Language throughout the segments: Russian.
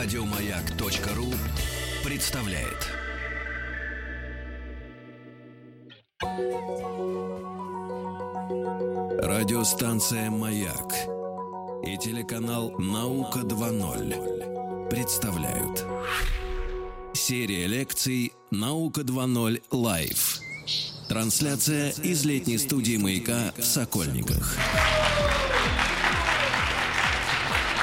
Радиомаяк.ру представляет. Радиостанция «Маяк» и телеканал «Наука 2.0» представляют. Серия лекций «Наука 2.0 Лайв». Трансляция из летней студии «Маяка» в Сокольниках.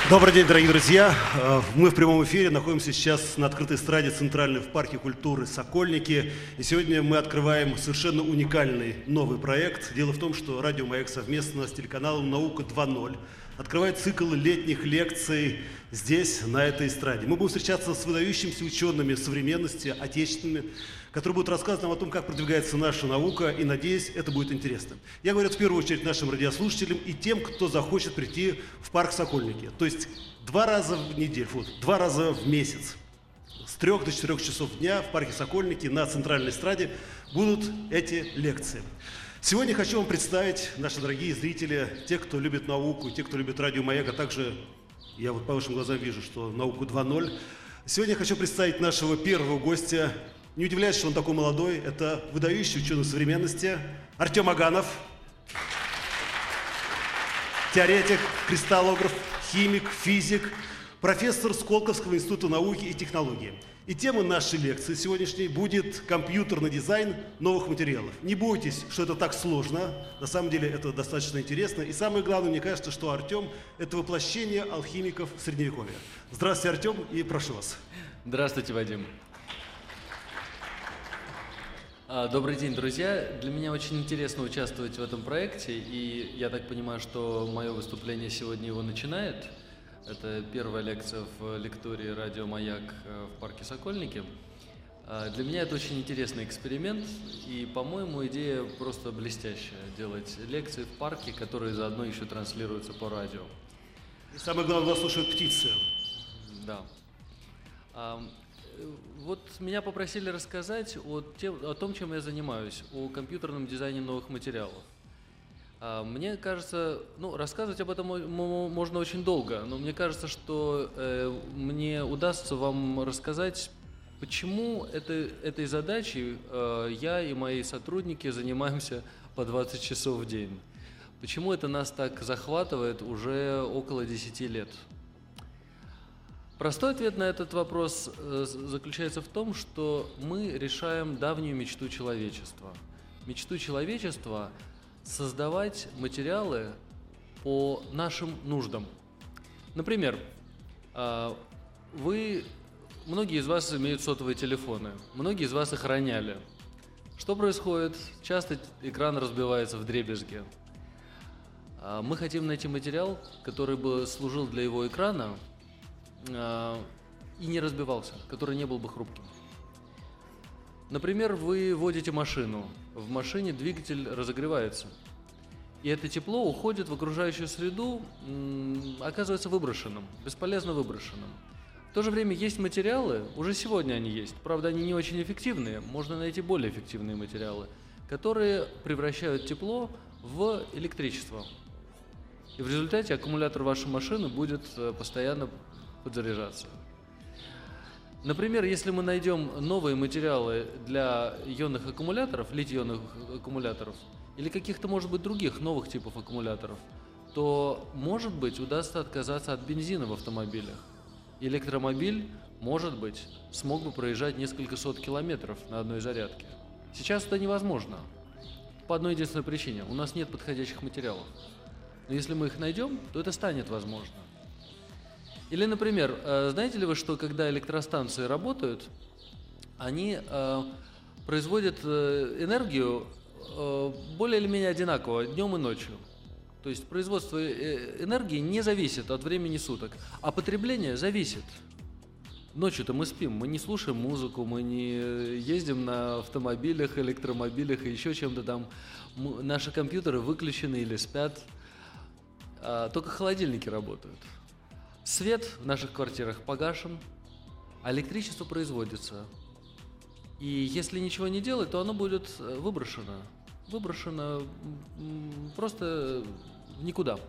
Добрый день, дорогие друзья. Э, Мы в прямом эфире находимся сейчас на открытой эстраде Центральной в парке культуры «Сокольники». И сегодня мы открываем совершенно уникальный новый проект. Дело в том, что радио «Маяк» совместно с телеканалом «Наука 2.0» открывает цикл летних лекций здесь, на этой эстраде. Мы будем встречаться с выдающимися учеными современности, отечественными, которые будут рассказывать нам о том, как продвигается наша наука, и, надеюсь, это будет интересно. Я говорю в первую очередь нашим радиослушателям и тем, кто захочет прийти в парк Сокольники. То есть два раза в неделю, вот, два раза в месяц. С трех до четырех часов дня в парке Сокольники на центральной эстраде будут эти лекции. Сегодня хочу вам представить, наши дорогие зрители, те, кто любит науку, те, кто любит радио «Маяк», а также, я вот по вашим глазам вижу, что науку 2.0. Сегодня я хочу представить нашего первого гостя. Не удивляюсь, что он такой молодой. Это выдающий ученый современности Артем Аганов. Теоретик, кристаллограф, химик, физик, профессор Сколковского института науки и технологий. И тема нашей лекции сегодняшней будет компьютерный дизайн новых материалов. Не бойтесь, что это так сложно. На самом деле это достаточно интересно. И самое главное, мне кажется, что Артем – это воплощение алхимиков Средневековья. Здравствуйте, Артем, и прошу вас. Здравствуйте, Вадим. А, Добрый день, друзья. Для меня очень интересно участвовать в этом проекте, и я так понимаю, что мое выступление сегодня его начинает. Это первая лекция в лектории «Радио Маяк» э, в парке Сокольники. А, Для меня это очень интересный эксперимент, и, по-моему, идея просто блестящая – делать лекции в парке, которые заодно еще транслируются по радио. И самое главное, слушают птицы. Да. Вот меня попросили рассказать о, тем- о том, чем я занимаюсь, о компьютерном дизайне новых материалов. А, Мне кажется, ну, рассказывать об этом мо- мо- можно очень долго, но мне кажется, что э, мне удастся вам рассказать, почему это, этой задачей э, я и мои сотрудники занимаемся по 20 часов в день. Почему это нас так захватывает уже около 10 лет. Простой ответ на этот вопрос э, заключается в том, что мы решаем давнюю мечту человечества. Мечту человечества создавать материалы по нашим нуждам. Например, а, вы, многие из вас имеют сотовые телефоны, многие из вас их роняли. Что происходит? Часто экран разбивается в дребезги. А, Мы хотим найти материал, который бы служил для его экрана и не разбивался, который не был бы хрупким. Например, вы водите машину, в машине двигатель разогревается, и это тепло уходит в окружающую среду, оказывается выброшенным, бесполезно выброшенным. В то же время есть материалы, уже сегодня они есть, правда они не очень эффективные, можно найти более эффективные материалы, которые превращают тепло в электричество. И в результате аккумулятор вашей машины будет э, постоянно подзаряжаться. Например, если мы найдем новые материалы для ионных аккумуляторов, литий-ионных аккумуляторов, или каких-то, может быть, других новых типов аккумуляторов, то, может быть, удастся отказаться от бензина в автомобилях. Электромобиль, может быть, смог бы проезжать несколько сот километров на одной зарядке. Сейчас это невозможно. По одной единственной причине. У нас нет подходящих материалов. Но если мы их найдем, то это станет возможно. Или, например, э, знаете ли вы, что когда электростанции работают, они э, производят э, энергию более или менее одинаково днем и ночью. То есть производство энергии не зависит от времени суток, а потребление зависит. Ночью-то мы спим, мы не слушаем музыку, мы не ездим на автомобилях, электромобилях и еще чем-то там. Наши компьютеры выключены или спят, а, только холодильники работают. Свет в наших квартирах погашен, а электричество производится. И если ничего не делать, то оно будет э, выброшено. Выброшено просто никуда.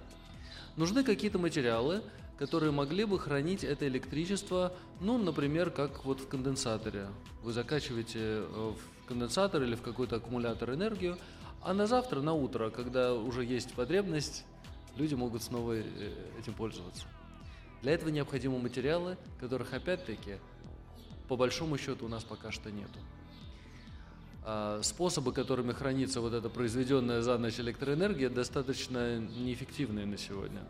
Нужны какие-то материалы, которые могли бы хранить это электричество, ну, например, как вот в конденсаторе. Вы закачиваете э, в конденсатор или в какой-то аккумулятор энергию, а на завтра, на утро, когда уже есть потребность, люди могут снова э, этим пользоваться. Для этого необходимы материалы, которых опять-таки по большому счету у нас пока что нету. А способы, которыми хранится вот эта произведенная за ночь электроэнергия, достаточно неэффективные на сегодня.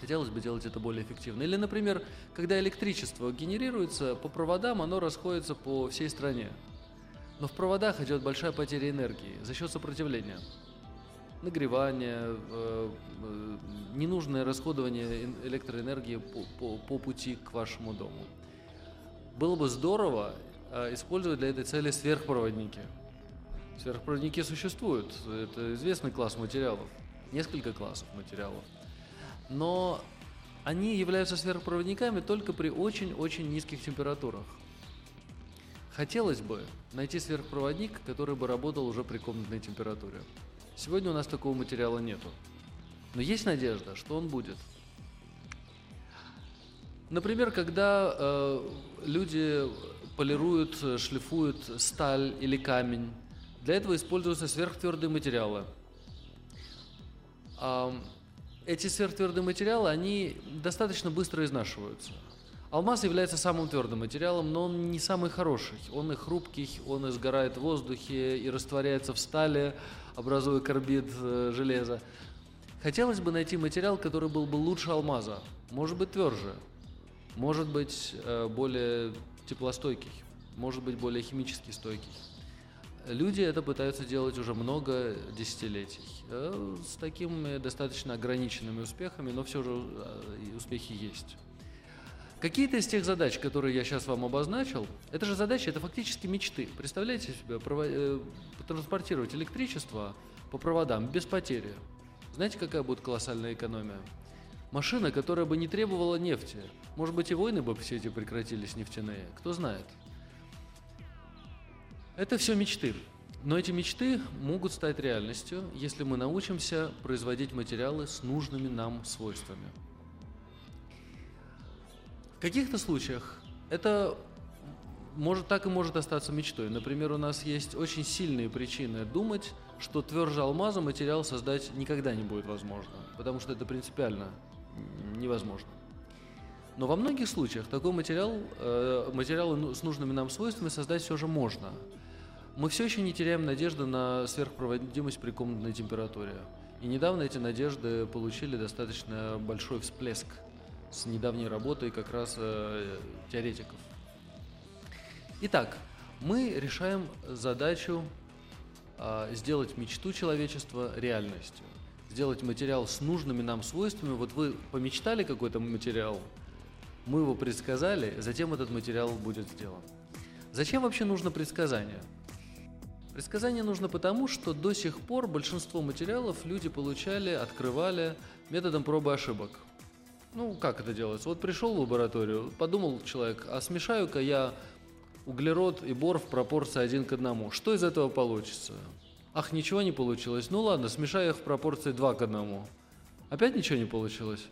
Хотелось бы делать это более эффективно. Или, например, когда электричество генерируется по проводам, оно расходится по всей стране. Но в проводах идет большая потеря энергии за счет сопротивления. Нагревание, э, ненужное расходование электроэнергии по, по, по пути к вашему дому. Было бы здорово э, использовать для этой цели сверхпроводники. Сверхпроводники существуют. Это известный класс материалов. Несколько классов материалов. Но они являются сверхпроводниками только при очень-очень низких температурах. Хотелось бы найти сверхпроводник, который бы работал уже при комнатной температуре. Сегодня у нас такого материала нету. Но есть надежда, что он будет. Например, когда э, люди полируют, шлифуют сталь или камень, для этого используются сверхтвердые материалы. Э, эти сверхтвердые материалы, они достаточно быстро изнашиваются. Алмаз является самым твердым материалом, но он не самый хороший. Он и хрупкий, он и сгорает в воздухе, и растворяется в стали, образуя карбид э, железа. Хотелось бы найти материал, который был бы лучше алмаза, может быть тверже, может быть э, более теплостойкий, может быть более химически стойкий. Люди это пытаются делать уже много десятилетий. Э, с такими достаточно ограниченными успехами, но все же успехи есть. Какие-то из тех задач, которые я сейчас вам обозначил, это же задачи, это фактически мечты. Представляете себе, э, транспортировать электричество по проводам без потери. Знаете, какая будет колоссальная экономия? Машина, которая бы не требовала нефти. Может быть, и войны бы все эти прекратились нефтяные, кто знает. Это все мечты. Но эти мечты могут стать реальностью, если мы научимся производить материалы с нужными нам свойствами. Каких-то случаях это может, так и может остаться мечтой. Например, у нас есть очень сильные причины думать, что тверже алмаза материал создать никогда не будет возможно, потому что это принципиально невозможно. Но во многих случаях такой материал, э, материалы ну, с нужными нам свойствами создать все же можно. Мы все еще не теряем надежды на сверхпроводимость при комнатной температуре. И недавно эти надежды получили достаточно большой всплеск – с недавней работой как раз э, теоретиков. Итак, мы решаем задачу э, сделать мечту человечества реальностью, сделать материал с нужными нам свойствами. Вот вы помечтали какой-то материал, мы его предсказали, затем этот материал будет сделан. Зачем вообще нужно предсказание? Предсказание нужно потому, что до сих пор большинство материалов люди получали, открывали методом пробы ошибок. Ну, как это делается? Вот пришел в лабораторию, подумал человек, а смешаю-ка я углерод и бор в пропорции один к одному. Что из этого получится? Ах, ничего не получилось. Ну ладно, смешаю их в пропорции 2 к 1. Опять ничего не получилось?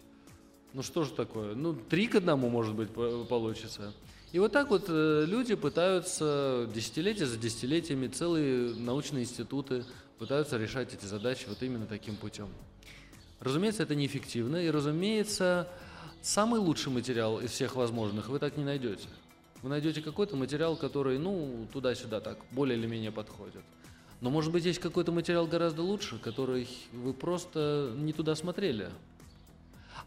Ну что же такое? Ну, 3 к 1, может быть, получится. И вот так вот э, люди пытаются десятилетия за десятилетиями, целые научные институты пытаются решать эти задачи вот именно таким путем. Разумеется, это неэффективно, и, разумеется, самый лучший материал из всех возможных вы так не найдете. Вы найдете какой-то материал, который, ну, туда-сюда так, более или менее подходит. Но, может быть, есть какой-то материал гораздо лучше, который вы просто не туда смотрели.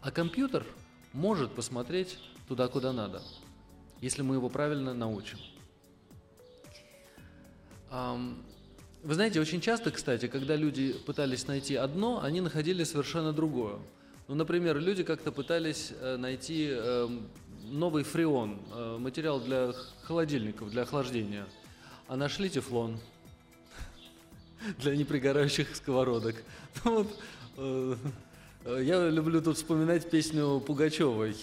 А компьютер может посмотреть туда, куда надо, если мы его правильно научим. Вы знаете, очень часто, кстати, когда люди пытались найти одно, они находили совершенно другое. Ну, например, люди как-то пытались э, найти э, новый фреон, э, материал для холодильников, для охлаждения, а нашли тефлон для непригорающих сковородок. Ну, вот, э, я люблю тут вспоминать песню Пугачевой.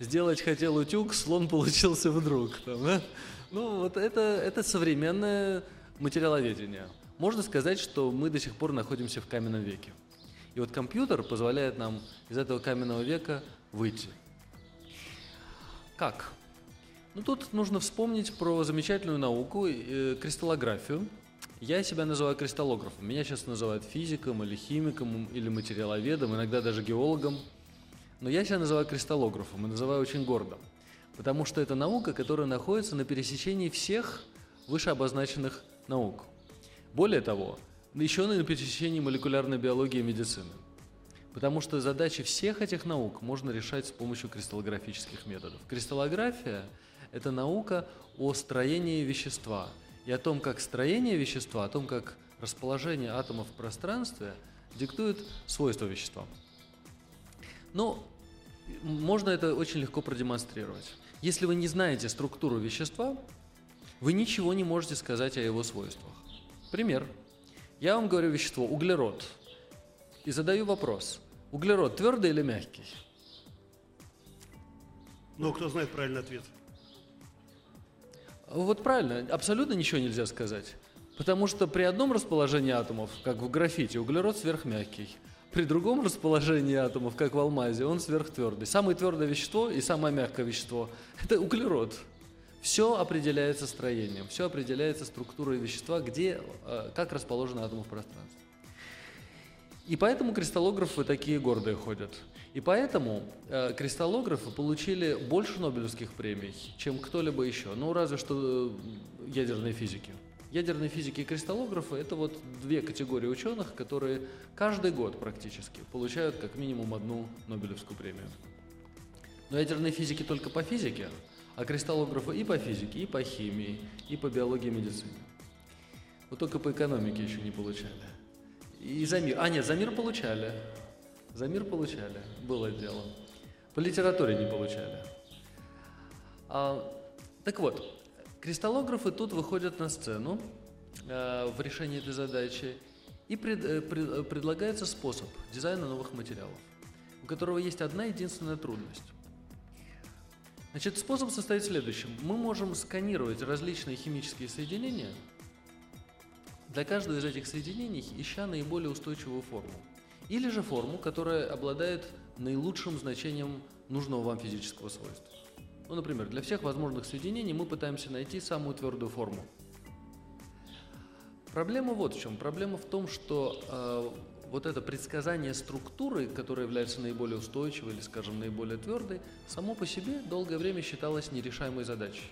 «Сделать хотел утюг, слон получился вдруг». Там, да? Ну, вот это, это современная материаловедения. Можно сказать, что мы до сих пор находимся в каменном веке. И вот компьютер позволяет нам из этого каменного века выйти. Как? Ну, тут нужно вспомнить про замечательную науку, э, кристаллографию. Я себя называю кристаллографом. Меня сейчас называют физиком или химиком, или материаловедом, иногда даже геологом. Но я себя называю кристаллографом и называю очень гордо. Потому что это наука, которая находится на пересечении всех вышеобозначенных наук. Более того, еще на пересечении молекулярной биологии и медицины. Потому что задачи всех этих наук можно решать с помощью кристаллографических методов. Кристаллография – это наука о строении вещества и о том, как строение вещества, о том, как расположение атомов в пространстве диктует свойства вещества. Но можно это очень легко продемонстрировать. Если вы не знаете структуру вещества, вы ничего не можете сказать о его свойствах. Пример. Я вам говорю вещество углерод и задаю вопрос. Углерод твердый или мягкий? Ну, кто знает правильный ответ? Вот правильно, абсолютно ничего нельзя сказать. Потому что при одном расположении атомов, как в графите, углерод сверхмягкий. При другом расположении атомов, как в алмазе, он сверхтвердый. Самое твердое вещество и самое мягкое вещество – это углерод. Все определяется строением, все определяется структурой вещества, где, э, как расположены атомы в пространстве. И поэтому кристаллографы такие гордые ходят. И поэтому э, кристаллографы получили больше Нобелевских премий, чем кто-либо еще. Ну, разве что э, ядерные физики. Ядерные физики и кристаллографы – это вот две категории ученых, которые каждый год практически получают как минимум одну Нобелевскую премию. Но ядерные физики только по физике, а кристаллографы и по физике, и по химии, и по биологии и медицине. Вот только по экономике еще не получали. И за мир. А, нет, за мир получали. За мир получали. Было дело. По литературе не получали. А, так вот, Кристаллографы тут выходят на сцену э, в решении этой задачи и пред, э, пред, э, предлагается способ дизайна новых материалов, у которого есть одна единственная трудность. Значит, способ состоит в следующем. Мы можем сканировать различные химические соединения для каждого из этих соединений, ища наиболее устойчивую форму. Или же форму, которая обладает наилучшим значением нужного вам физического свойства. Ну, например, для всех возможных соединений мы пытаемся найти самую твердую форму. Проблема вот в чем. Проблема в том, что э, вот это предсказание структуры, которая является наиболее устойчивой или, скажем, наиболее твердой, само по себе долгое время считалось нерешаемой задачей.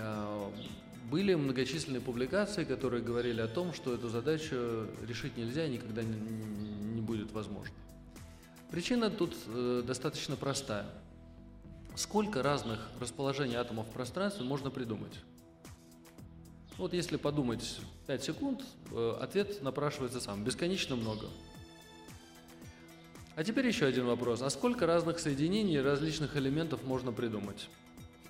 Э, были многочисленные публикации, которые говорили о том, что эту задачу решить нельзя и никогда не, не будет возможно. Причина тут э, достаточно простая. Сколько разных расположений атомов в пространстве можно придумать? Вот если подумать 5 секунд, э, ответ напрашивается сам. Бесконечно много. А теперь еще один вопрос. А сколько разных соединений различных элементов можно придумать?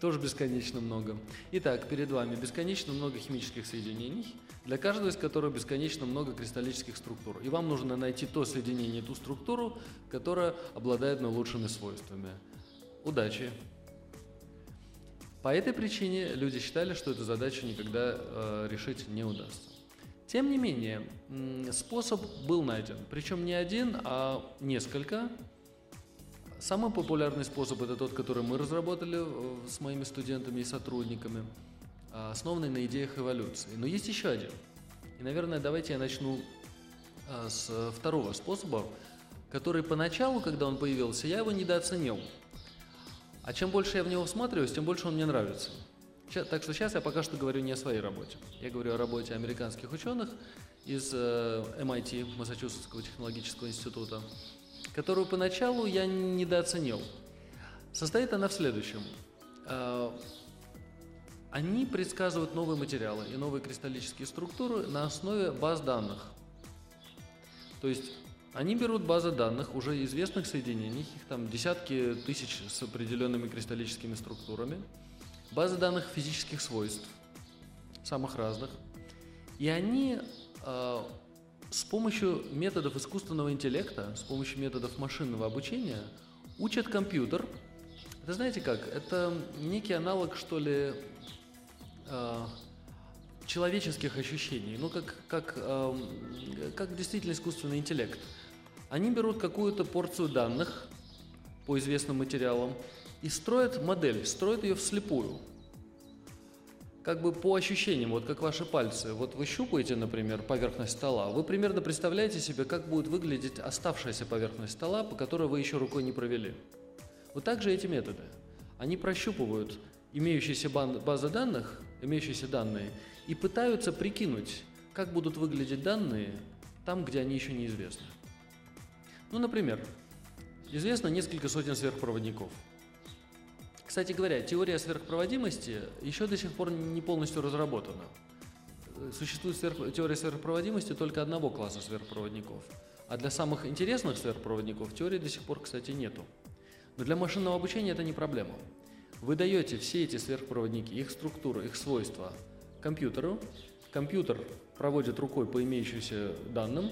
Тоже бесконечно много. Итак, перед вами бесконечно много химических соединений, для каждого из которых бесконечно много кристаллических структур. И вам нужно найти то соединение, ту структуру, которая обладает наилучшими свойствами. Удачи! По этой причине люди считали, что эту задачу никогда э, решить не удастся. Тем не менее, способ был найден. Причем не один, а несколько. Самый популярный способ это тот, который мы разработали э, с моими студентами и сотрудниками, а, основанный на идеях эволюции. Но есть еще один. И, наверное, давайте я начну а, с второго способа, который поначалу, когда он появился, я его недооценил. А чем больше я в него всматриваюсь, тем больше он мне нравится. Так что сейчас я пока что говорю не о своей работе. Я говорю о работе американских ученых из MIT, э, Массачусетского технологического института, которую поначалу я недооценил. Состоит она в следующем. Э, они предсказывают новые материалы и новые кристаллические структуры на основе баз данных. То есть они берут базы данных уже известных соединений, их там десятки тысяч с определенными кристаллическими структурами, базы данных физических свойств, самых разных, и они э, с помощью методов искусственного интеллекта, с помощью методов машинного обучения учат компьютер. Это знаете как? Это некий аналог, что ли, э, человеческих ощущений, ну как, как, э, как действительно искусственный интеллект – Они берут какую-то порцию данных по известным материалам и строят модель, строят ее вслепую. Как бы по ощущениям, вот как ваши пальцы. Вот вы щупаете, например, поверхность стола, вы примерно представляете себе, как будет выглядеть оставшаяся поверхность стола, по которой вы еще рукой не провели. Вот так же эти методы. Они прощупывают имеющиеся базы данных, имеющиеся данные, и пытаются прикинуть, как будут выглядеть данные там, где они еще неизвестны. Ну, например, известно несколько сотен сверхпроводников. Кстати говоря, теория сверхпроводимости еще до сих пор не полностью разработана. Существует сверх... теория сверхпроводимости только одного класса сверхпроводников. А для самых интересных сверхпроводников теории до сих пор, кстати, нету. Но для машинного обучения это не проблема. Вы даете все эти сверхпроводники, их структуру, их свойства компьютеру, компьютер проводит рукой по имеющимся данным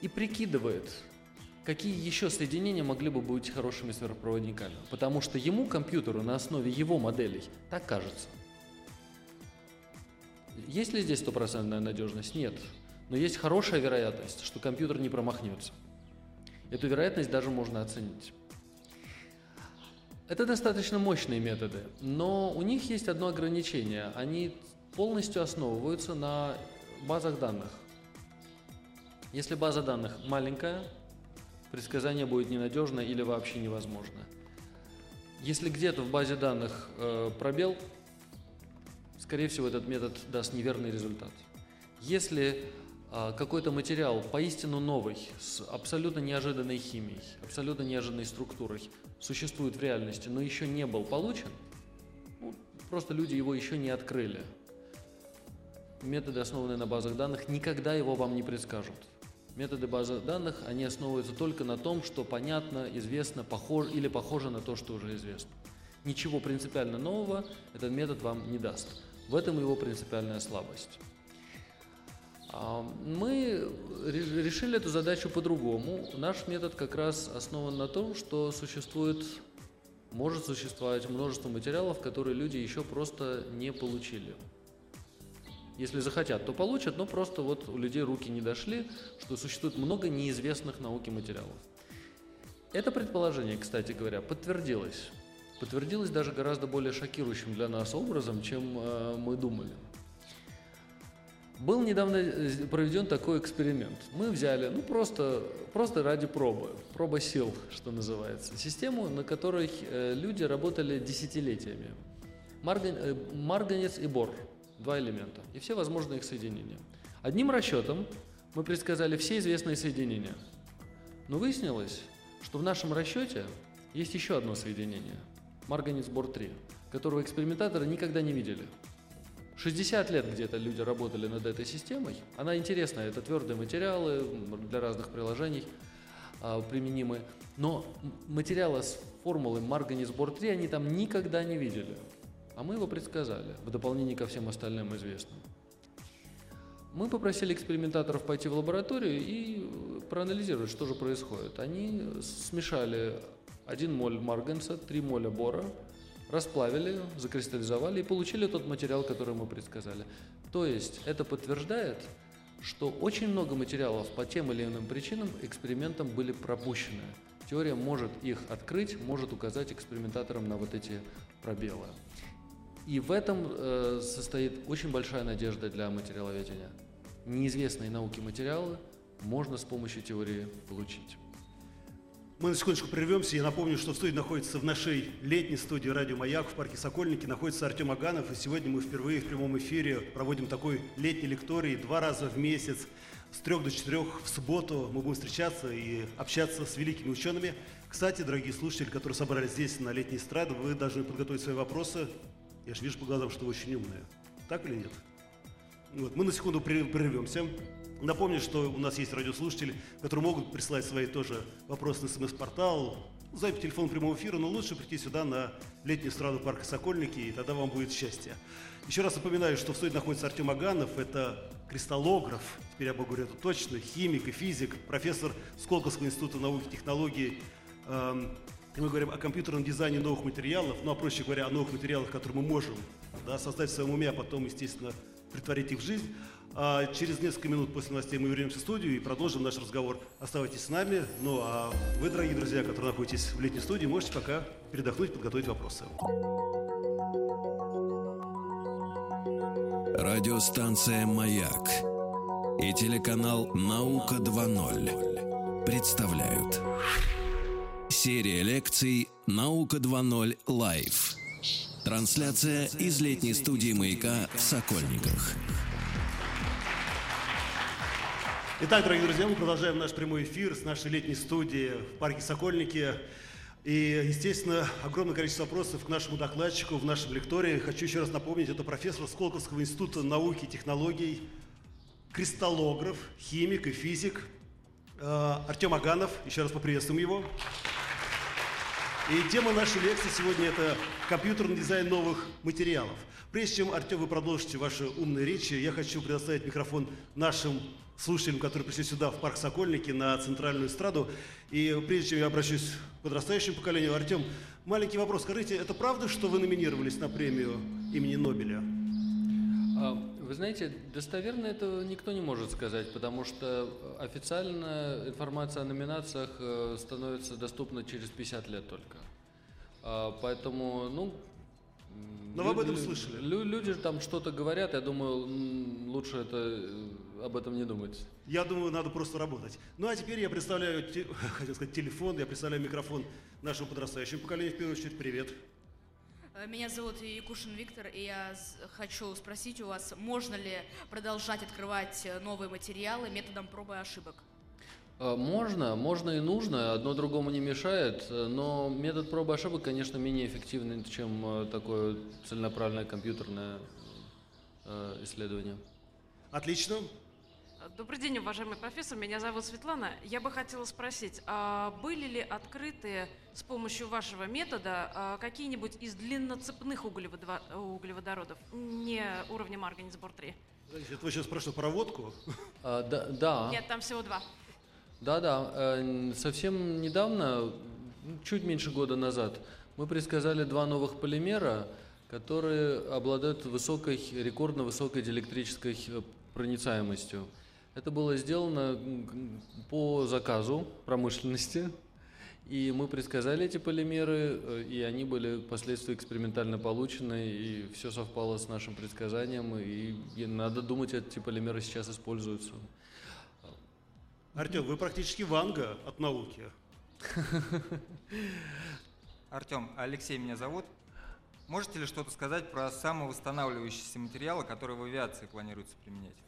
и прикидывает, какие еще соединения могли бы быть хорошими сверхпроводниками. Потому что ему, компьютеру, на основе его моделей, так кажется. Есть ли здесь стопроцентная надежность? Нет. Но есть хорошая вероятность, что компьютер не промахнется. Эту вероятность даже можно оценить. Это достаточно мощные методы, но у них есть одно ограничение. Они полностью основываются на базах данных. Если база данных маленькая, предсказание будет ненадежно или вообще невозможно. Если где-то в базе данных э, пробел, скорее всего, этот метод даст неверный результат. Если э, какой-то материал поистину новый, с абсолютно неожиданной химией, абсолютно неожиданной структурой, существует в реальности, но еще не был получен, ну, просто люди его еще не открыли. Методы, основанные на базах данных, никогда его вам не предскажут. Методы базы данных, они основываются только на том, что понятно, известно, похоже или похоже на то, что уже известно. Ничего принципиально нового этот метод вам не даст. В этом его принципиальная слабость. А, мы решили эту задачу по-другому. Наш метод как раз основан на том, что существует, может существовать множество материалов, которые люди еще просто не получили. Если захотят, то получат, но просто вот у людей руки не дошли, что существует много неизвестных науке материалов. Это предположение, кстати говоря, подтвердилось. Подтвердилось даже гораздо более шокирующим для нас образом, чем э, мы думали. Был недавно э, проведен такой эксперимент. Мы взяли, ну просто, просто ради пробы, проба сил, что называется, систему, на которой э, люди работали десятилетиями. Э, марганец и бор два элемента и все возможные их соединения. Одним расчетом мы предсказали все известные соединения. Но выяснилось, что в нашем расчете есть еще одно соединение – марганец бор-3, которого экспериментаторы никогда не видели. 60 лет где-то люди работали над этой системой. Она интересная, это твердые материалы для разных приложений а, применимы. Но материалы с формулой марганец бор-3 они там никогда не видели. А мы его предсказали, в дополнение ко всем остальным известным. Мы попросили экспериментаторов пойти в лабораторию и проанализировать, что же происходит. Они смешали 1 моль марганца, 3 моля бора, расплавили, закристаллизовали и получили тот материал, который мы предсказали. То есть это подтверждает, что очень много материалов по тем или иным причинам экспериментом были пропущены. Теория может их открыть, может указать экспериментаторам на вот эти пробелы. И в этом э, состоит очень большая надежда для материаловедения. Неизвестные науки материалы можно с помощью теории получить. Мы на секундочку прервемся. Я напомню, что в студии находится в нашей летней студии «Радио Маяк» в парке Сокольники находится Артем Аганов. И сегодня мы впервые в прямом эфире проводим такой летний лекторий два раза в месяц. С трех до четырех в субботу мы будем встречаться и общаться с великими учеными. Кстати, дорогие слушатели, которые собрались здесь на летней эстраде, вы должны подготовить свои вопросы я же вижу по глазам, что вы очень умная. Так или нет? Вот. Мы на секунду прервемся. Напомню, что у нас есть радиослушатели, которые могут присылать свои тоже вопросы на смс-портал, запись телефон прямого эфира, но лучше прийти сюда на летнюю страну парка Сокольники, и тогда вам будет счастье. Еще раз напоминаю, что в студии находится Артем Аганов, это кристаллограф, теперь я могу говорить это точно, химик и физик, профессор Сколковского института науки и технологий, эм, и мы говорим о компьютерном дизайне новых материалов, ну а проще говоря, о новых материалах, которые мы можем да, создать в своем уме, а потом, естественно, притворить их в жизнь. А через несколько минут после новостей мы вернемся в студию и продолжим наш разговор. Оставайтесь с нами. Ну а вы, дорогие друзья, которые находитесь в летней студии, можете пока передохнуть, подготовить вопросы. Радиостанция «Маяк» и телеканал «Наука 2.0» представляют Серия лекций «Наука 2.0 Лайв». Трансляция из летней студии «Маяка» в Сокольниках. Итак, дорогие друзья, мы продолжаем наш прямой эфир с нашей летней студии в парке Сокольники. И, естественно, огромное количество вопросов к нашему докладчику в нашем лектории. Хочу еще раз напомнить, это профессор Сколковского института науки и технологий, кристаллограф, химик и физик э, Артем Аганов. Еще раз поприветствуем его. И тема нашей лекции сегодня – это компьютерный дизайн новых материалов. Прежде чем, Артем, вы продолжите ваши умные речи, я хочу предоставить микрофон нашим слушателям, которые пришли сюда, в парк Сокольники, на центральную эстраду. И прежде чем я обращусь к подрастающему поколению, Артем, маленький вопрос. Скажите, это правда, что вы номинировались на премию имени Нобеля? Вы знаете, достоверно это никто не может сказать, потому что официально информация о номинациях э, становится доступна через 50 лет только. А, поэтому, ну, но вы об этом слышали. Люди там что-то говорят, я думаю, лучше это э, об этом не думать. Я думаю, надо просто работать. Ну а теперь я представляю, хотел сказать, телефон, я представляю микрофон нашему подрастающему поколению, в первую очередь, привет. Э, меня зовут Якушин Виктор, и я хочу спросить у вас, можно ли продолжать открывать э, новые материалы методом пробы и ошибок? Э, можно, можно и нужно, одно другому не мешает, но метод пробы и ошибок, конечно, менее эффективный, чем такое целенаправленное компьютерное исследование. Отлично. Добрый день, уважаемый профессор. Меня зовут Светлана. Я бы хотела спросить, а были ли открыты с помощью вашего метода а, какие-нибудь из длинноцепных углеводородов, не уровня Марганец-Бор-3? Это вы сейчас спрашиваете про водку? А, да, да. Нет, там всего два. Да, да. Э, совсем недавно, чуть меньше года назад, мы предсказали два новых полимера, которые обладают высокой, рекордно высокой диэлектрической э, проницаемостью. Это было сделано по заказу промышленности, и мы предсказали эти полимеры, э, и они были впоследствии экспериментально получены, и все совпало с нашим предсказанием, и, и надо думать, эти полимеры сейчас используются. Артем, вы практически ванга от науки. Артем, Алексей меня зовут. Можете ли что-то сказать про самовосстанавливающиеся материалы, которые в авиации планируется применять?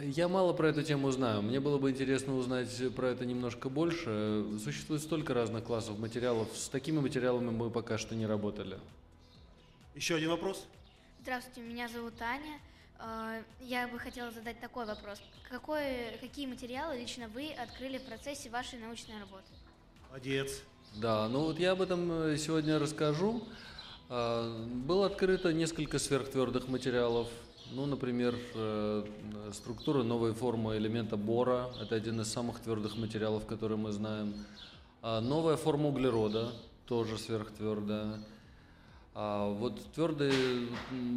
Я мало про эту тему знаю. Мне было бы интересно узнать про это немножко больше. Существует столько разных классов материалов. С такими материалами мы пока что не работали. Еще один вопрос. Здравствуйте, меня зовут Аня. А, я бы хотела задать такой вопрос. Какой, какие материалы лично вы открыли в процессе вашей научной работы? Молодец. Да, ну вот я об этом э, сегодня расскажу. А, было открыто несколько сверхтвердых материалов, ну, например, э, структура новой формы элемента бора – это один из самых твердых материалов, которые мы знаем. А новая форма углерода – тоже сверхтвердая. А вот твердый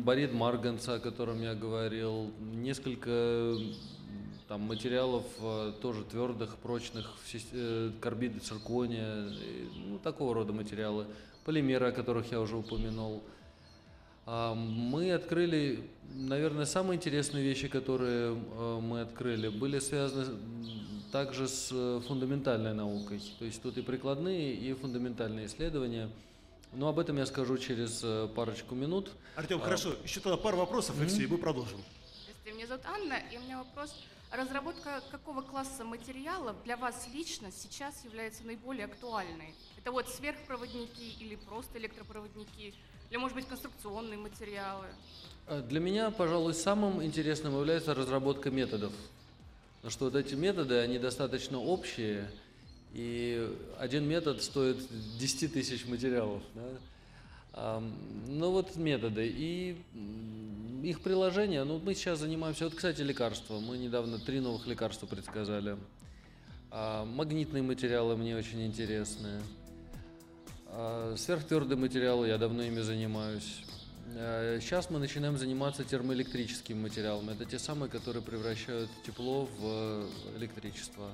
борид марганца, о котором я говорил, несколько там, материалов э, тоже твердых, прочных, э, карбиды циркония, ну, такого рода материалы, полимеры, о которых я уже упомянул – мы открыли, наверное, самые интересные вещи, которые э, мы открыли, были связаны также с э, фундаментальной наукой. То есть тут и прикладные, и фундаментальные исследования. Но об этом я скажу через э, парочку минут. Артем, а... хорошо. Еще тогда пару вопросов, mm-hmm. и все, и мы продолжим. Здравствуйте, меня зовут Анна, и у меня вопрос. Разработка какого класса материалов для вас лично сейчас является наиболее актуальной? Это вот сверхпроводники или просто электропроводники? Или, может быть, конструкционные материалы? А, для меня, пожалуй, самым интересным является разработка методов. Потому что вот эти методы, они достаточно общие, и один метод стоит 10 тысяч материалов. Да? Ну вот методы и их приложения, ну мы сейчас занимаемся, вот, кстати, лекарства. Мы недавно три новых лекарства предсказали. А, магнитные материалы мне очень интересны. А, сверхтвердые материалы, я давно ими занимаюсь. Сейчас мы начинаем заниматься термоэлектрическими материалами. Это те самые, которые превращают тепло в электричество.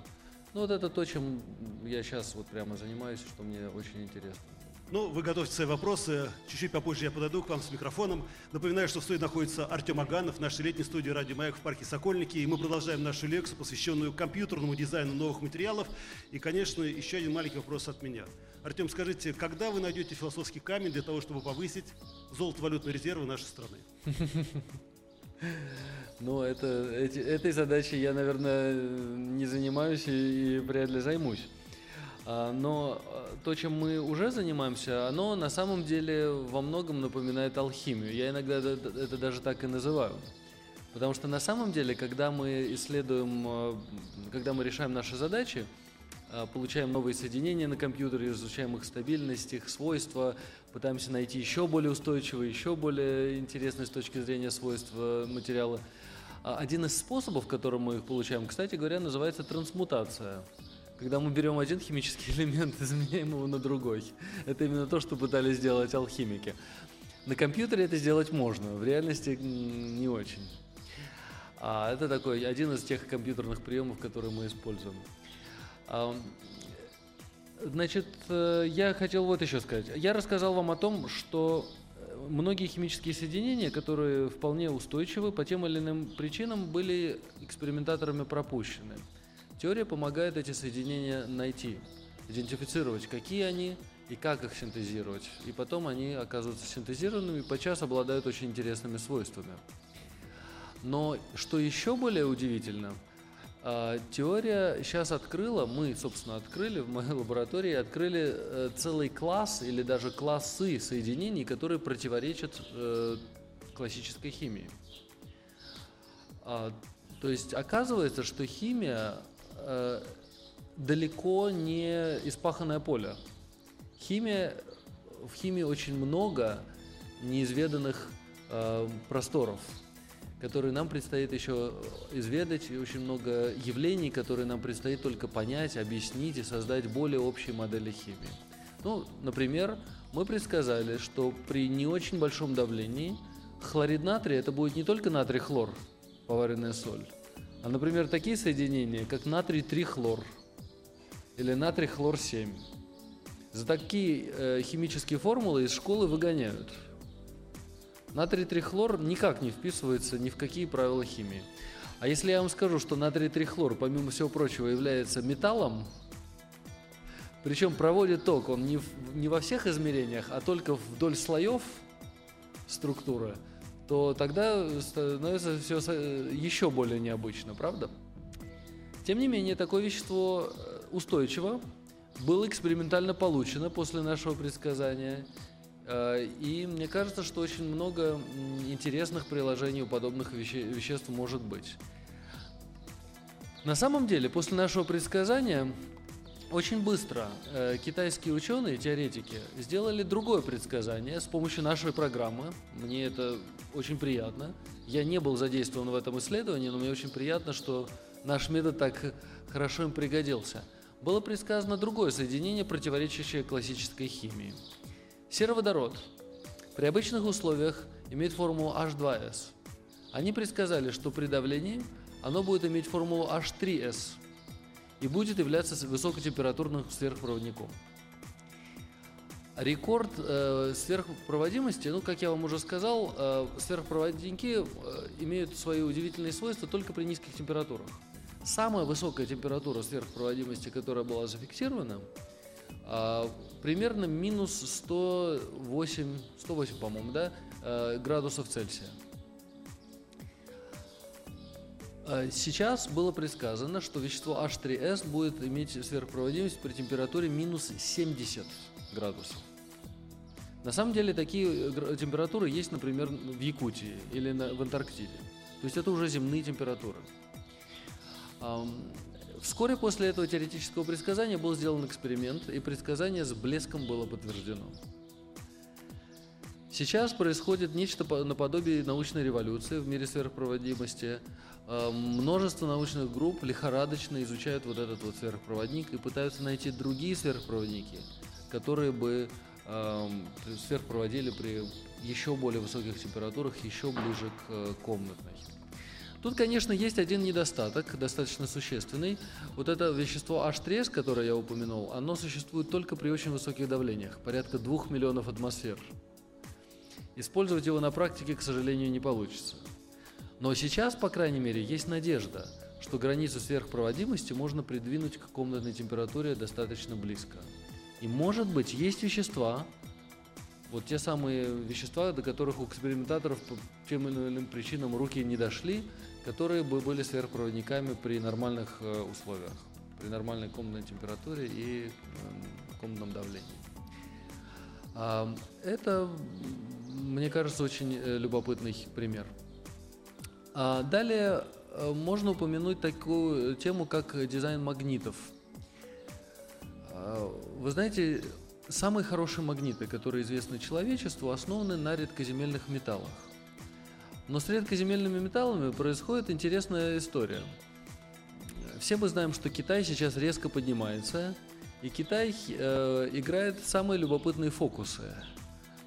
Ну вот это то, чем я сейчас вот прямо занимаюсь, что мне очень интересно. Ну, вы готовьте свои вопросы. Чуть-чуть попозже я подойду к вам с микрофоном. Напоминаю, что в студии находится Артем Аганов, в нашей летней студии «Радио Маяк» в парке Сокольники. И мы продолжаем нашу лекцию, посвященную компьютерному дизайну новых материалов. И, конечно, еще один маленький вопрос от меня. Артем, скажите, когда вы найдете философский камень для того, чтобы повысить золотовалютные резервы нашей страны? Ну, это, эти, этой задачей я, наверное, не занимаюсь и, и вряд ли займусь. А, но а, то, чем мы уже занимаемся, оно на самом деле во многом напоминает алхимию. Я иногда это даже так и называю. Потому что на самом деле, когда мы исследуем, а, когда мы решаем наши задачи, получаем новые соединения на компьютере, изучаем их стабильность, их свойства, пытаемся найти еще более устойчивые, еще более интересные с точки зрения свойств материала. Один из способов, которым мы их получаем, кстати говоря, называется трансмутация когда мы берем один химический элемент и заменяем его на другой. Это именно то, что пытались сделать алхимики. На компьютере это сделать можно, в реальности не очень. А это такой один из тех компьютерных приемов, которые мы используем. А, значит, э, я хотел вот еще сказать. Я рассказал вам о том, что многие химические соединения, которые вполне устойчивы, по тем или иным причинам были экспериментаторами пропущены. Теория помогает эти соединения найти, идентифицировать, какие они и как их синтезировать. И потом они оказываются синтезированными и подчас обладают очень интересными свойствами. Но что еще более удивительно, а, теория сейчас открыла, мы, собственно, открыли в моей лаборатории, открыли э, целый класс или даже классы соединений, которые противоречат э, классической химии. А, то есть оказывается, что химия э, далеко не испаханное поле. Химия, в химии очень много неизведанных э, просторов, которые нам предстоит еще изведать, и очень много явлений, которые нам предстоит только понять, объяснить и создать более общие модели химии. Ну, например, мы предсказали, что при не очень большом давлении хлорид натрия это будет не только натрий-хлор, поваренная соль, а, например, такие соединения, как натрий-3-хлор или натрий-хлор-7. За такие э, химические формулы из школы выгоняют. Натрий-трихлор никак не вписывается ни в какие правила химии. А если я вам скажу, что натрий-трихлор, помимо всего прочего, является металлом, причем проводит ток он не, в, не во всех измерениях, а только вдоль слоев структуры – то тогда становится все еще более необычно, правда? Тем не менее, такое вещество э, устойчиво, было экспериментально получено после нашего предсказания. Э, и мне кажется, что очень много интересных приложений у подобных веще веществ может быть. На самом деле, после нашего предсказания очень быстро э, китайские ученые, теоретики, сделали другое предсказание с помощью нашей программы. Мне это очень приятно. Я не был задействован в этом исследовании, но мне очень приятно, что наш метод так хорошо им пригодился. Было предсказано другое соединение, противоречащее классической химии. Сероводород при обычных условиях имеет формулу H2S. Они предсказали, что при давлении оно будет иметь формулу H3S и будет являться высокотемпературным сверхпроводником. Рекорд э, сверхпроводимости, ну, как я вам уже сказал, э, сверхпроводники э, имеют свои удивительные свойства только при низких температурах. Самая высокая температура сверхпроводимости, которая была зафиксирована, э, примерно минус 108, 108 по-моему, да, э, градусов Цельсия. Э, сейчас было предсказано, что вещество H3S будет иметь сверхпроводимость при температуре минус 70 градусов. На самом деле такие э, температуры есть, например, в Якутии или в Антарктиде. То есть это уже земные температуры. Вскоре после этого теоретического предсказания был сделан эксперимент, и предсказание с блеском было подтверждено. Сейчас происходит нечто наподобие научной революции в мире сверхпроводимости. Множество научных групп лихорадочно изучают вот этот вот сверхпроводник и пытаются найти другие сверхпроводники – которые бы э, сверхпроводили при еще более высоких температурах, еще ближе к э, комнатной. Тут, конечно, есть один недостаток, достаточно существенный. Вот это вещество H3S, которое я упомянул, оно существует только при очень высоких давлениях, порядка 2 миллионов атмосфер. Использовать его на практике, к сожалению, не получится. Но сейчас, по крайней мере, есть надежда, что границу сверхпроводимости можно придвинуть к комнатной температуре достаточно близко. И может быть, есть вещества, вот те самые вещества, до которых у экспериментаторов по тем или иным причинам руки не дошли, которые бы были сверхпроводниками при нормальных э, условиях, при нормальной комнатной температуре и э, комнатном давлении. Это, мне кажется, очень э, любопытный пример. А далее можно упомянуть такую тему, как дизайн магнитов. А, вы знаете, самые хорошие магниты, которые известны человечеству, основаны на редкоземельных металлах. Но с редкоземельными металлами происходит интересная история. Все мы знаем, что Китай сейчас резко поднимается, и Китай э, играет самые любопытные фокусы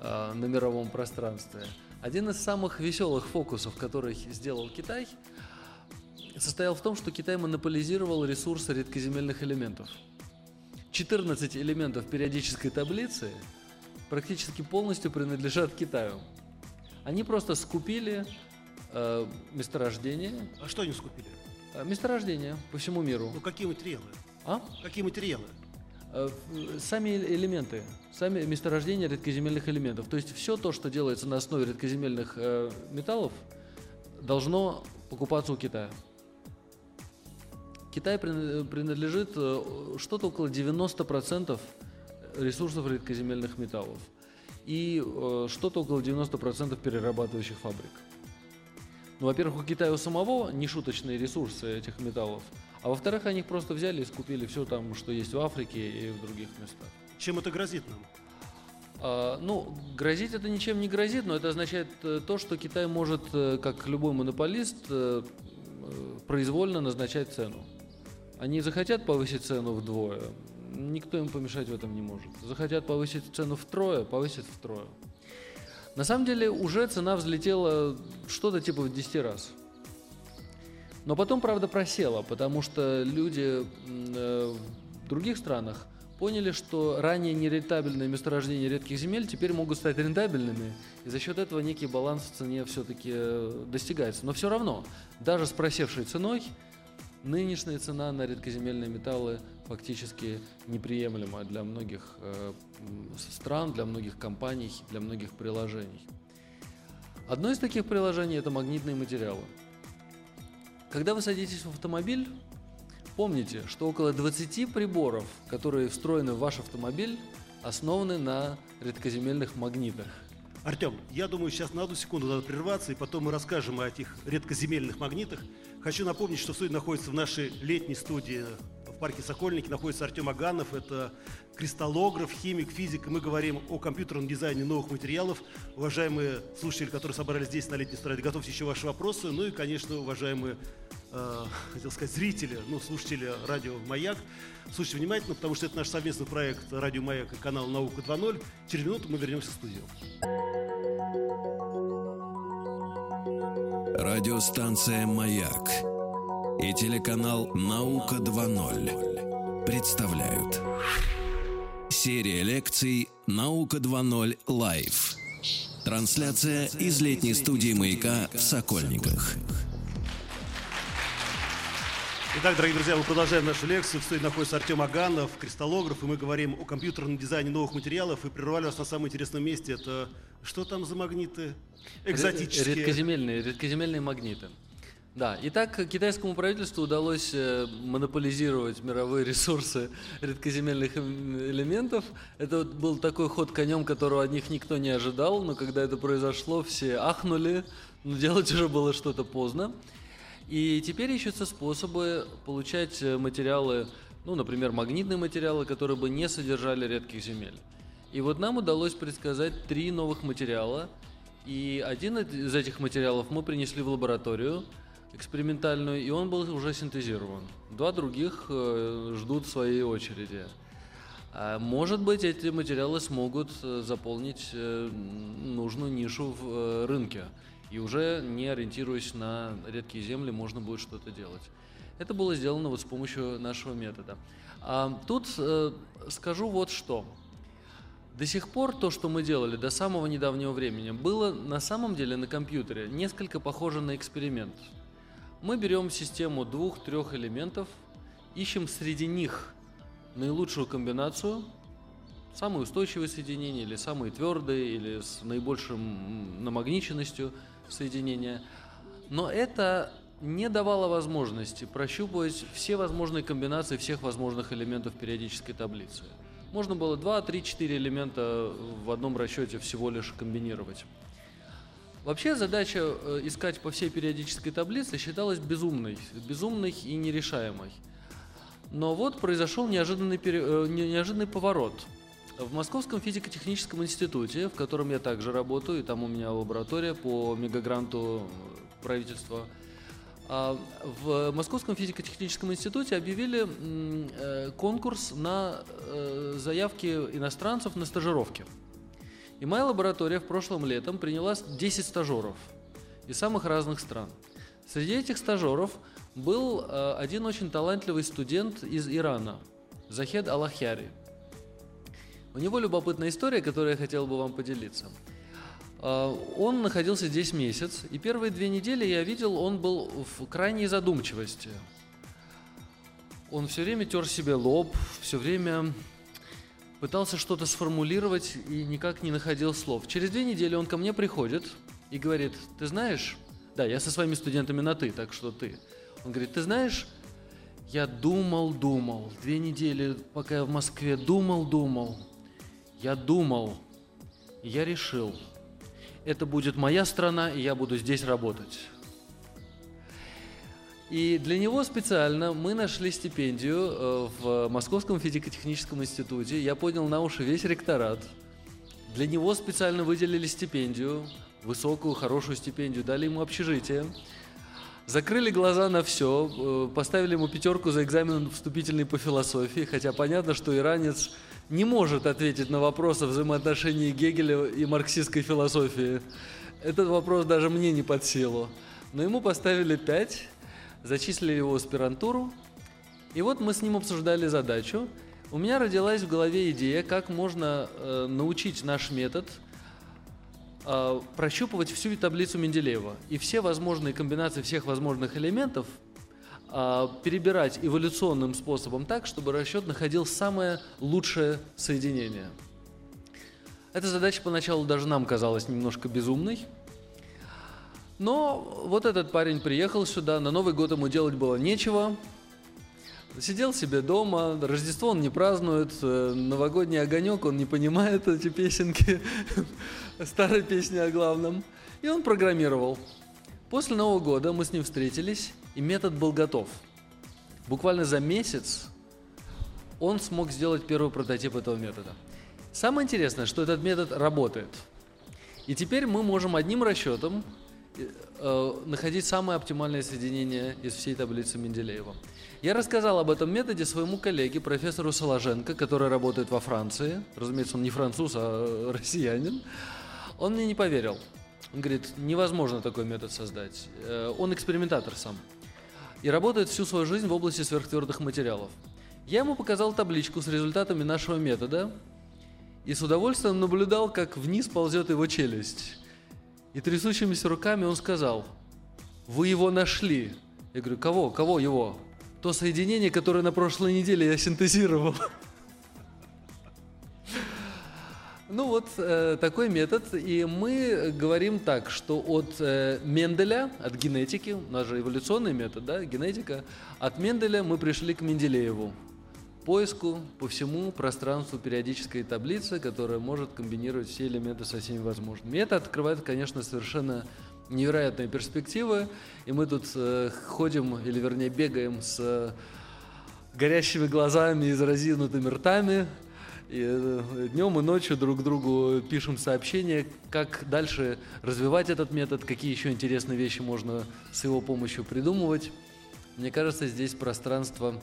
э, на мировом пространстве. Один из самых веселых фокусов, который сделал Китай, состоял в том, что Китай монополизировал ресурсы редкоземельных элементов. 14 элементов периодической таблицы практически полностью принадлежат Китаю. Они просто скупили э, месторождения. А что они скупили? Э, месторождения по всему миру. Ну какие материалы? А? Какие материалы? Э, сами элементы, сами месторождения редкоземельных элементов. То есть все то, что делается на основе редкоземельных э, металлов, должно покупаться у Китая. Китай принадлежит э, что-то около 90% ресурсов редкоземельных металлов и э, что-то около 90% перерабатывающих фабрик. Ну, во-первых, у Китая у самого нешуточные ресурсы этих металлов, а во-вторых, они их просто взяли и скупили все там, что есть в Африке и в других местах. Чем это грозит нам? А, ну, грозить это ничем не грозит, но это означает э, то, что Китай может, как любой монополист, произвольно назначать цену. Они захотят повысить цену вдвое, никто им помешать в этом не может. Захотят повысить цену втрое, повысят втрое. На самом деле уже цена взлетела что-то типа в 10 раз. Но потом, правда, просела, потому что люди э, в других странах поняли, что ранее нерентабельные месторождения редких земель теперь могут стать рентабельными, и за счет этого некий баланс в цене все-таки э, достигается. Но все равно, даже с просевшей ценой, нынешняя цена на редкоземельные металлы фактически неприемлема для многих э, стран, для многих компаний, для многих приложений. Одно из таких приложений – это магнитные материалы. Когда вы садитесь в автомобиль, помните, что около 20 приборов, которые встроены в ваш автомобиль, основаны на редкоземельных магнитах. Артем, я думаю, сейчас на одну секунду надо прерваться, и потом мы расскажем о этих редкоземельных магнитах. Хочу напомнить, что студия находится в нашей летней студии в парке Сокольники находится Артем Аганов. Это кристаллограф, химик, физик. И мы говорим о компьютерном дизайне новых материалов. Уважаемые слушатели, которые собрались здесь на летней стороне, готовьте еще ваши вопросы. Ну и, конечно, уважаемые, э, хотел сказать, зрители, ну, слушатели радио «Маяк». Слушайте внимательно, потому что это наш совместный проект «Радио Маяк» и канал «Наука 2.0». Через минуту мы вернемся в студию. Радиостанция «Маяк» и телеканал «Наука 2.0» представляют Серия лекций «Наука 2.0 Лайв». Трансляция из летней студии «Маяка» в Сокольниках. Итак, дорогие друзья, мы продолжаем нашу лекцию. В студии находится Артем Аганов, кристаллограф, и мы говорим о компьютерном дизайне новых материалов. И прервали вас на самом интересном месте. Это что там за магниты экзотические? Редкоземельные, редкоземельные магниты. Да, и так китайскому правительству удалось э, монополизировать мировые ресурсы редкоземельных элементов. Это был такой ход конем, которого от них никто не ожидал, но когда это произошло, все ахнули, но делать уже было что-то поздно. И теперь ищутся способы получать э, материалы, ну, например, магнитные материалы, которые бы не содержали редких земель. И вот нам удалось предсказать три новых материала, и один из этих материалов мы принесли в лабораторию – экспериментальную, и он был уже синтезирован. Два других э, ждут своей очереди. А может быть, эти материалы смогут э, заполнить э, нужную нишу в рынке. И уже не ориентируясь на редкие земли, можно будет что-то делать. Это было сделано вот с помощью нашего метода. А тут скажу вот что. До сих пор то, что мы делали до самого недавнего времени, было на самом деле на компьютере несколько похоже на эксперимент. Мы берем систему двух-трех элементов, ищем среди них наилучшую комбинацию, самые устойчивые соединения, или самые твердые, или с наибольшим намагниченностью соединения. Но это не давало возможности прощупывать все возможные комбинации всех возможных элементов периодической таблицы. Можно было 2, 3, 4 элемента в одном расчете всего лишь комбинировать. Вообще задача э, искать по всей периодической таблице считалась безумной, безумной и нерешаемой. Но вот произошел неожиданный, пере... Э, неожиданный поворот. В Московском физико-техническом институте, в котором я также работаю, и там у меня лаборатория по мегагранту правительства, а, в Московском физико-техническом институте объявили э, конкурс на заявки иностранцев на стажировки. И моя лаборатория в прошлом летом приняла 10 стажеров из самых разных стран. Среди этих стажеров был э, один очень талантливый студент из Ирана, Захед Аллахяри. У него любопытная история, которую я хотел бы вам поделиться. Э, он находился здесь месяц, и первые две недели я видел, он был в крайней задумчивости. Он все время тер себе лоб, все время пытался что-то сформулировать и никак не находил слов. Через две недели он ко мне приходит и говорит, ты знаешь, да, я со своими студентами на «ты», так что «ты». Он говорит, ты знаешь, я думал, думал, две недели, пока я в Москве, думал, думал, я думал, я решил, это будет моя страна, и я буду здесь работать. И для него специально мы нашли стипендию э, в Московском физико-техническом институте. Я поднял на уши весь ректорат. Для него специально выделили стипендию, высокую, хорошую стипендию, дали ему общежитие. Закрыли глаза на все, э, поставили ему пятерку за экзамен вступительный по философии, хотя понятно, что иранец не может ответить на вопрос о взаимоотношении Гегеля и марксистской философии. Этот вопрос даже мне не под силу. Но ему поставили пять, зачислили его в аспирантуру, и вот мы с ним обсуждали задачу. У меня родилась в голове идея, как можно э, научить наш метод – э, прощупывать всю таблицу Менделеева и все возможные комбинации всех возможных элементов э, перебирать эволюционным способом так, чтобы расчет находил самое лучшее соединение. Эта задача поначалу даже нам казалась немножко безумной, но вот этот парень приехал сюда, на Новый год ему делать было нечего, Сидел себе дома, Рождество он не празднует, э, новогодний огонек он не понимает эти песенки, старые песни о главном. И он программировал. После Нового года мы с ним встретились, и метод был готов. Буквально за месяц он смог сделать первый прототип этого метода. Самое интересное, что этот метод работает. И теперь мы можем одним расчетом находить самое оптимальное соединение из всей таблицы Менделеева. Я рассказал об этом методе своему коллеге, профессору Соложенко, который работает во Франции. Разумеется, он не француз, а россиянин. Он мне не поверил. Он говорит, невозможно такой метод создать. Э, он экспериментатор сам. И работает всю свою жизнь в области сверхтвердых материалов. Я ему показал табличку с результатами нашего метода и с удовольствием наблюдал, как вниз ползет его челюсть. И трясущимися руками он сказал, вы его нашли. Я говорю, кого? Кого его? то соединение, которое на прошлой неделе я синтезировал. Ну вот э, такой метод, и мы говорим так, что от э, Менделя, от генетики, у нас же эволюционный метод, да, генетика, от Менделя мы пришли к Менделееву, поиску по всему пространству периодической таблицы, которая может комбинировать все элементы со всеми возможными. И это открывает, конечно, совершенно невероятные перспективы, и мы тут э, ходим, или вернее бегаем с э, горящими глазами и разинутыми ртами, и э, днем и ночью друг другу пишем сообщения, как дальше развивать этот метод, какие еще интересные вещи можно с его помощью придумывать. Мне кажется, здесь пространство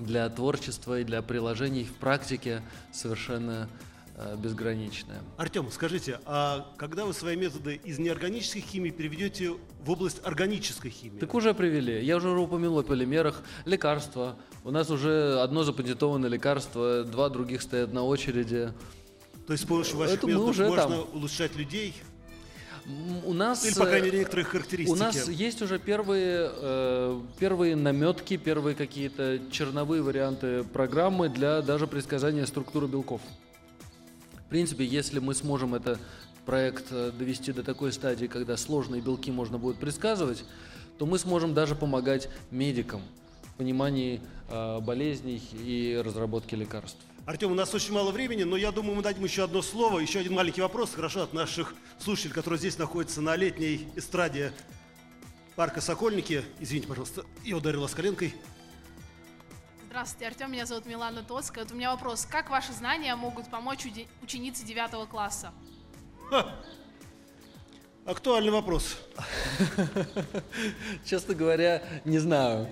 для творчества и для приложений в практике совершенно э, безграничная. Артем, скажите, а когда вы свои методы из неорганической химии переведете в область органической химии? Так уже привели. Я уже упомянул о полимерах. Лекарства. У нас уже одно запатентованное лекарство, два других стоят на очереди. То есть с помощью ваших Это методов можно там. улучшать людей? У нас, Или, по крайней э, мере, некоторые характеристики? У нас есть уже первые, э, первые наметки, первые какие-то черновые варианты программы для даже предсказания структуры белков. В принципе, если мы сможем этот проект э, довести до такой стадии, когда сложные белки можно будет предсказывать, то мы сможем даже помогать медикам в понимании э, болезней и разработке лекарств. Артем, у нас очень мало времени, но я думаю, мы дадим еще одно слово, еще один маленький вопрос, хорошо, от наших слушателей, которые здесь находятся на летней эстраде парка Сокольники. Извините, пожалуйста, я ударила с коленкой. Здравствуйте, Артем, меня зовут Милана Тоцкая. Вот у меня вопрос. Как ваши знания могут помочь уди- ученице 9 класса? Ха! Актуальный вопрос. Честно говоря, не знаю.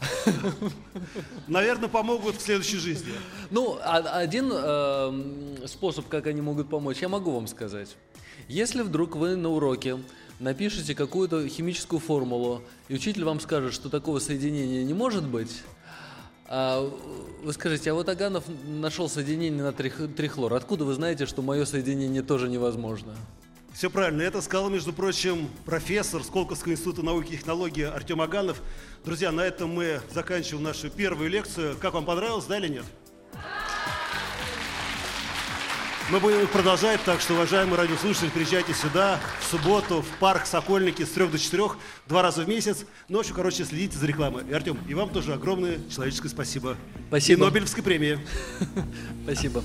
Наверное, помогут в следующей жизни. Ну, а- один эм, способ, как они могут помочь, я могу вам сказать. Если вдруг вы на уроке напишете какую-то химическую формулу, и учитель вам скажет, что такого соединения не может быть, а вы скажете, а вот Аганов нашел соединение на трих- трихлор. Откуда вы знаете, что мое соединение тоже невозможно? Все правильно. Это сказал, между прочим, профессор Сколковского института науки и технологий Артем Аганов. Друзья, на этом мы заканчиваем нашу первую лекцию. Как вам понравилось, да или нет? Мы будем их продолжать, так что, уважаемые радиослушатели, приезжайте сюда в субботу в парк Сокольники с 3 до 4, два раза в месяц. Ночью, короче, следите за рекламой. И, Артем, и вам тоже огромное человеческое спасибо. Спасибо. И Нобелевской премии. Спасибо.